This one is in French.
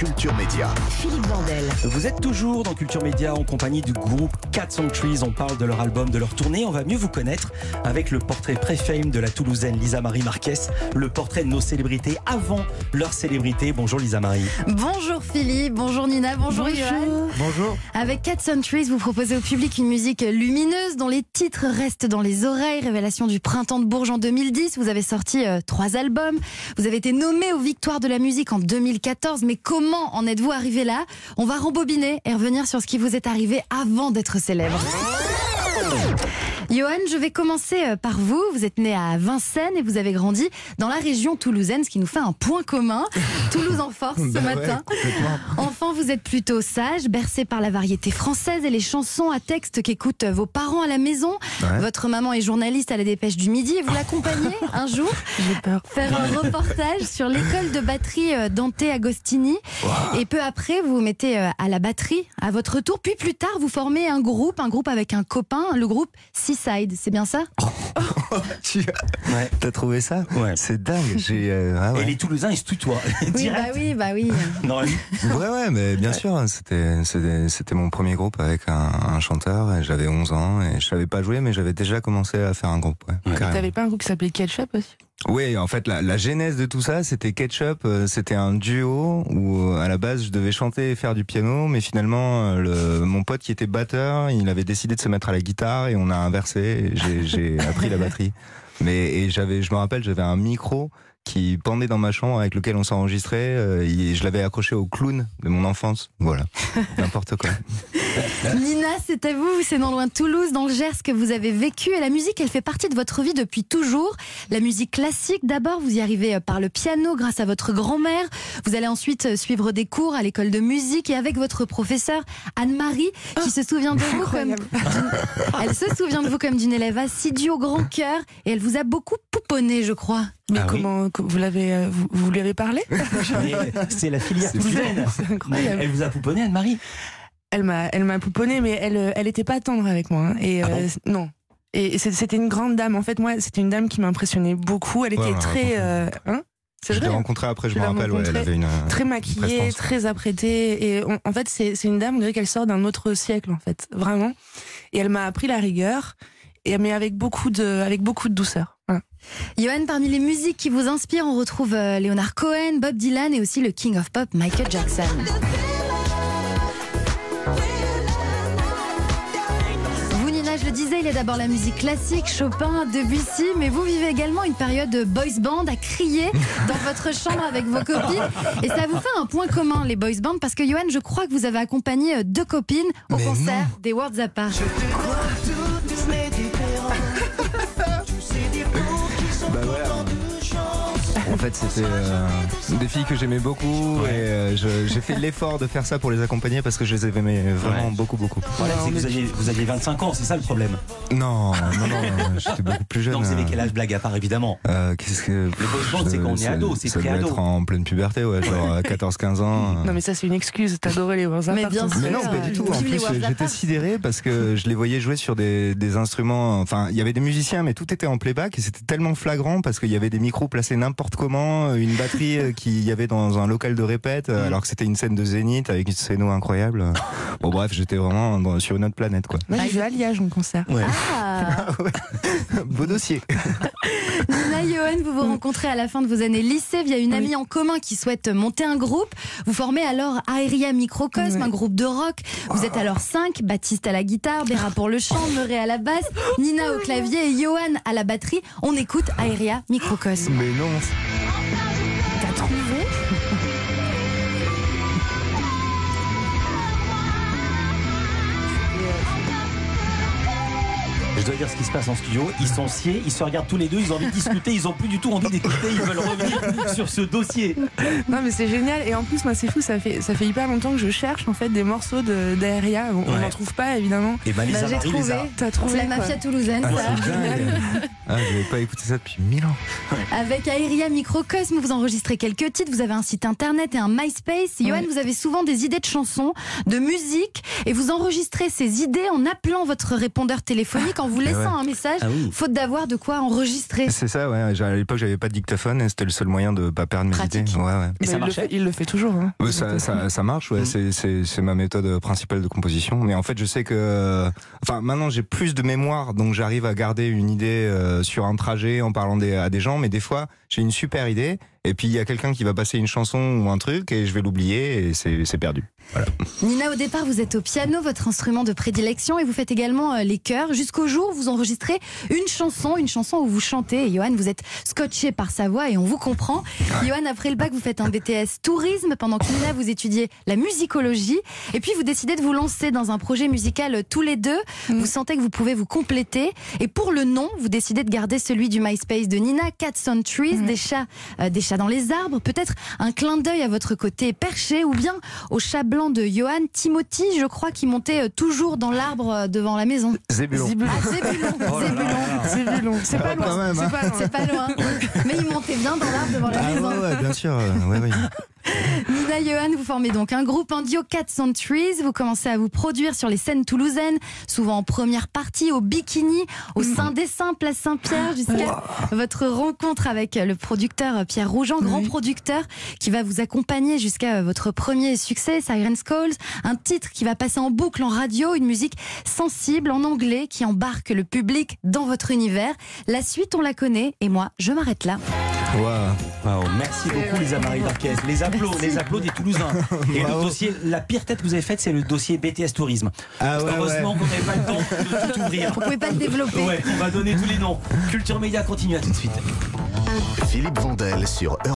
Culture Média. Philippe Vandel. Vous êtes toujours dans Culture Média en compagnie du groupe Cat Trees. On parle de leur album, de leur tournée. On va mieux vous connaître avec le portrait pré-fame de la Toulousaine Lisa Marie Marquez, le portrait de nos célébrités avant leur célébrité. Bonjour Lisa Marie. Bonjour Philippe, bonjour Nina, bonjour, Johan. Bonjour. Avec Cat Trees, vous proposez au public une musique lumineuse dont les titres restent dans les oreilles. Révélation du printemps de Bourges en 2010. Vous avez sorti euh, trois albums. Vous avez été nommé aux Victoires de la musique en 2014. Mais comment en êtes-vous arrivé là On va rembobiner et revenir sur ce qui vous est arrivé avant d'être célèbre. Johan, je vais commencer euh, par vous. Vous êtes né à Vincennes et vous avez grandi dans la région toulousaine, ce qui nous fait un point commun. Toulouse en force ce ouais, matin. complètement. Enfant, vous êtes plutôt sage, bercé par la variété française et les chansons à texte qu'écoutent vos parents à la maison. Ouais. Votre maman est journaliste à la dépêche du midi et vous l'accompagnez un jour peur. faire un reportage sur l'école de batterie euh, Dante Agostini. Et peu après, vous vous mettez euh, à la batterie à votre tour. Puis plus tard, vous formez un groupe, un groupe avec un copain, le groupe C'est bien ça Tu Ouais. as trouvé ça Ouais. C'est dingue. J'ai. euh, ah Et les Toulousains, ils se tutoient. Oui, Direct. bah oui, bah oui. Non, ouais, ouais, mais bien sûr. C'était, c'était, c'était mon premier groupe avec un, un chanteur. et J'avais 11 ans et je savais pas jouer, mais j'avais déjà commencé à faire un groupe. Ouais, Ouais. carrément. T'avais pas un groupe qui s'appelait Ketchup aussi? Oui, en fait, la, la genèse de tout ça, c'était Ketchup. euh, C'était un duo où, euh, à la base, je devais chanter et faire du piano, mais finalement, euh, le, mon pote qui était batteur, il avait décidé de se mettre à la guitare et on a inversé. J'ai j'ai appris la batterie. Mais et j'avais, je me rappelle, j'avais un micro qui pendait dans ma chambre avec lequel on s'enregistrait. euh, et je l'avais accroché au clown de mon enfance. Voilà, n'importe quoi. Nina, c'est à vous, c'est non loin de Toulouse, dans le Gers que vous avez vécu. Et la musique, elle fait partie de votre vie depuis toujours. La musique classique, d'abord, vous y arrivez euh, par le piano grâce à votre grand-mère. Vous allez ensuite euh, suivre des cours à l'école de musique et avec votre professeur Anne-Marie, qui se souvient de vous comme elle se souvient de vous comme d'une élève assidue au grand cœur. Et elle vous a beaucoup pouponné, je crois. Mais Ah comment co- vous l'avez euh, vous, vous lui avez parlé c'est la filière toulousaine. Elle vous a pouponné, Anne-Marie Elle m'a elle m'a pouponné mais elle euh, elle était pas tendre avec moi hein. et Ah bon euh, non. Et c'est- c'était une grande dame. En fait, moi, c'était une dame qui m'impressionnait beaucoup. Elle était Ouais, très, euh, hein C'est Je l'ai vrai. rencontré après, je me rappelle. Ouais, elle rencontrée avait une. Très maquillée, très apprêtée. Et on- en fait, c'est c'est une dame, on dirait qu'elle sort d'un autre siècle, en fait, vraiment. Et elle m'a appris la rigueur, et mais avec beaucoup de, avec beaucoup de douceur. Voilà. Johan, parmi les musiques qui vous inspirent, on retrouve euh, Leonard Cohen, Bob Dylan et aussi le King of Pop, Michael Jackson. Je disais, il est d'abord la musique classique, Chopin, Debussy, mais vous vivez également une période de boys band à crier dans votre chambre avec vos copines. Et ça vous fait un point commun, les boys band, parce que Johan, je crois que vous avez accompagné euh, deux copines au Mais concert non. des World Zappa. Bah fait, c'était euh, des filles que j'aimais beaucoup Ouais. et euh, j'ai fait l'effort de faire ça pour les accompagner parce que je les aimais vraiment Ouais. beaucoup, beaucoup. Voilà, c'est que vous aviez, vous aviez 25 ans, c'est ça le problème? Non, non, non, j'étais beaucoup plus jeune. Non, vous avez euh, quel âge, blague à part, évidemment euh, Qu'est-ce que. Band, c'est quand on est ado, c'est pré-ado. être en pleine puberté, ouais, genre à 14-15 ans. Non, mais ça, c'est une excuse. T'adorais les Warzap. Mais bien Mais non, sûr, pas du tout. En plus, j'étais sidéré parce que je les voyais jouer sur des, des instruments. Enfin, il y avait des musiciens, mais tout était en playback et c'était tellement flagrant parce qu'il y avait des micros placés n'importe comment, une batterie euh, qu'il y avait dans un local de répète, euh, alors que c'était une scène de zénith avec une scéno incroyable. Bon, bref, j'étais vraiment dans- sur une autre planète, quoi. Moi, j'ai vu à Liège en concert. Ouais. Ah. Beau dossier. Nina Johan, vous vous rencontrez à la fin de vos années lycée via une Oui. amie en commun qui souhaite monter un groupe. Vous formez alors Aeria Microcosme, un groupe de rock. Vous êtes alors cinq, Baptiste à la guitare, Béra pour le chant, Murray à la basse, Nina au clavier et Johan à la batterie. On écoute Aeria Microcosme. Mais non. T'as trouvé? Je dois dire ce qui se passe en studio. Ils sont sciés, ils se regardent tous les deux, ils ont envie de discuter, ils ont plus du tout envie d'écouter, ils veulent revenir sur ce dossier. Non, mais c'est génial. Et en plus, moi, c'est fou. Ça fait, ça fait hyper longtemps que je cherche en fait des morceaux de d'Aeria. On Ouais. n'en trouve pas, évidemment. Et ben Bah, Lisa J'ai Marie les trouvé. a. T'as C'est trouvé la quoi. mafia toulousaine, Ah, ça. Ah, j'avais pas écouté ça depuis mille ans. Avec Aeria Microcosme, vous enregistrez quelques titres, vous avez un site internet et un MySpace. Johan, vous avez souvent des idées de chansons, de musique, et vous enregistrez ces idées en appelant votre répondeur téléphonique, en vous laissant ouais. un message, Ah oui. faute d'avoir de quoi enregistrer. C'est ça, ouais. J'ai- À l'époque, j'avais pas de dictaphone et c'était le seul moyen de pas perdre mes Pratique. idées. Ouais, ouais. Et Mais ça il, le fait, il le fait toujours. Hein. Ouais, ça, ça, ça marche, ouais. Mm. C'est- ma méthode principale de composition. Mais en fait, je sais que, enfin, maintenant j'ai plus de mémoire, donc j'arrive à garder une idée euh, sur un trajet en parlant des, à des gens. Mais des fois, j'ai une super idée, et puis il y a quelqu'un qui va passer une chanson ou un truc, et je vais l'oublier, et c'est perdu. Nina, au départ, vous êtes au piano, votre instrument de prédilection, et vous faites également euh, les chœurs. Jusqu'au jour où vous enregistrez une chanson, une chanson où vous chantez. Et Johan, vous êtes scotché par sa voix et on vous comprend. Johan, après le bac, vous faites un BTS tourisme, pendant que Nina, vous étudiez la musicologie. Et puis, vous décidez de vous lancer dans un projet musical euh, tous les deux. Vous sentez que vous pouvez vous compléter. Et pour le nom, vous décidez de garder celui du MySpace de Nina, Cats on Trees, des chats, euh, des chats dans les arbres. Peut-être un clin d'œil à votre côté perché ou bien au chat blanc de Johan, Timothy, je crois, qui montait euh, toujours dans l'arbre euh, devant la maison. Zébulon. Zibulon. Ah, Zébulon, Oh Zébulon. C'est pas loin. C'est hein. pas loin. C'est pas loin. Mais il montait bien dans l'arbre devant la Ah maison. ouais, ouais, bien sûr. Ouais, ouais. Nina Johan, vous formez donc un groupe en duo 400 Trees. Vous commencez à vous produire sur les scènes toulousaines, souvent en première partie, au bikini, au Saint-Dessin, place Saint-Pierre, jusqu'à votre rencontre avec le producteur Pierre Rougeant, grand producteur, qui va vous accompagner jusqu'à votre premier succès, Siren Skulls. Un titre qui va passer en boucle en radio, une musique sensible en anglais qui embarque le public dans votre univers. La suite, on la connaît, et moi, je m'arrête là. Waouh. Waouh, merci beaucoup Lisa Marie Marquez. Les applaudissements, les applaudissements des Toulousains. Et le dossier, la pire tête que vous avez faite, c'est le dossier BTS Tourisme. Ah ouais, Heureusement qu'on n'avait pas le temps de tout ouvrir. Vous pouvez pas le développer. Ouais, on va donner tous les noms. Culture Média continue à tout de suite. Philippe Vandel sur